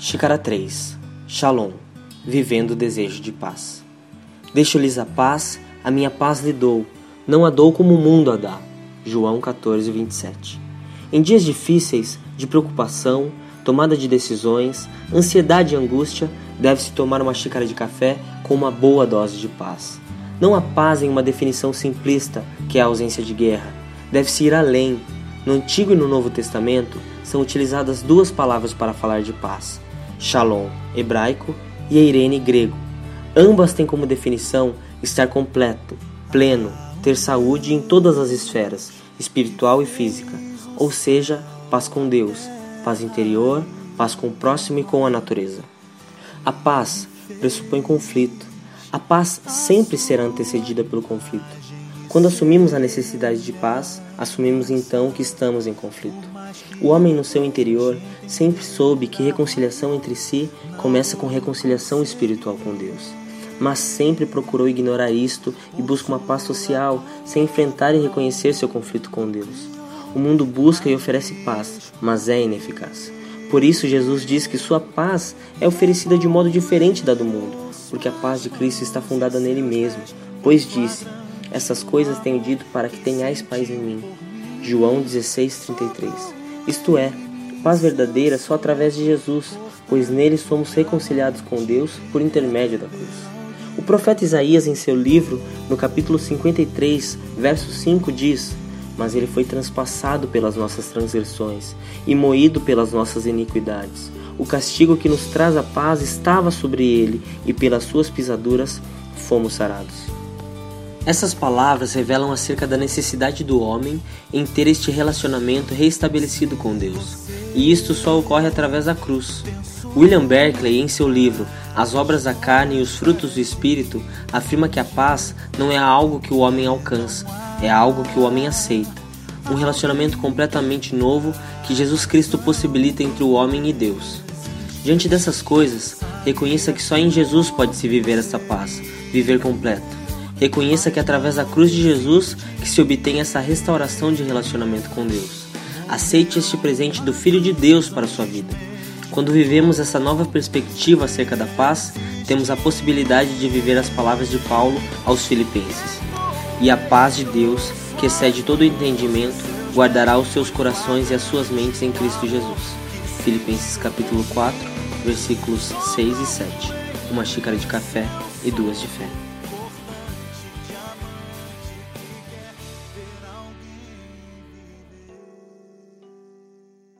Xícara 3 Shalom Vivendo o desejo de paz. Deixo-lhes a paz, a minha paz lhe dou, não a dou como o mundo a dá. João 14, 27. Em dias difíceis, de preocupação, tomada de decisões, ansiedade e angústia, deve-se tomar uma xícara de café com uma boa dose de paz. Não a paz em uma definição simplista, que é a ausência de guerra. Deve-se ir além. No Antigo e no Novo Testamento são utilizadas duas palavras para falar de paz Shalom, hebraico, e Eirene, grego. Ambas têm como definição estar completo, pleno, ter saúde em todas as esferas, espiritual e física, ou seja, paz com Deus, paz interior, paz com o próximo e com a natureza. A paz pressupõe conflito. A paz sempre será antecedida pelo conflito. Quando assumimos a necessidade de paz, assumimos então que estamos em conflito. O homem no seu interior sempre soube que reconciliação entre si começa com reconciliação espiritual com Deus. Mas sempre procurou ignorar isto e busca uma paz social sem enfrentar e reconhecer seu conflito com Deus. O mundo busca e oferece paz, mas é ineficaz. Por isso, Jesus diz que sua paz é oferecida de modo diferente da do mundo, porque a paz de Cristo está fundada nele mesmo, pois disse: essas coisas tenho dito para que tenhais paz em mim. João 16:33. Isto é, paz verdadeira só através de Jesus, pois nele somos reconciliados com Deus por intermédio da cruz. O profeta Isaías, em seu livro, no capítulo 53, verso 5, diz: Mas ele foi transpassado pelas nossas transgressões e moído pelas nossas iniquidades. O castigo que nos traz a paz estava sobre ele, e pelas suas pisaduras fomos sarados. Essas palavras revelam acerca da necessidade do homem em ter este relacionamento reestabelecido com Deus, e isto só ocorre através da cruz. William Berkeley, em seu livro As Obras da Carne e os Frutos do Espírito, afirma que a paz não é algo que o homem alcança, é algo que o homem aceita. Um relacionamento completamente novo que Jesus Cristo possibilita entre o homem e Deus. Diante dessas coisas, reconheça que só em Jesus pode se viver essa paz, viver completo. Reconheça que é através da cruz de Jesus que se obtém essa restauração de relacionamento com Deus. Aceite este presente do Filho de Deus para a sua vida. Quando vivemos essa nova perspectiva acerca da paz, temos a possibilidade de viver as palavras de Paulo aos Filipenses. E a paz de Deus, que excede todo o entendimento, guardará os seus corações e as suas mentes em Cristo Jesus. Filipenses capítulo 4, versículos 6 e 7. Uma xícara de café e duas de fé.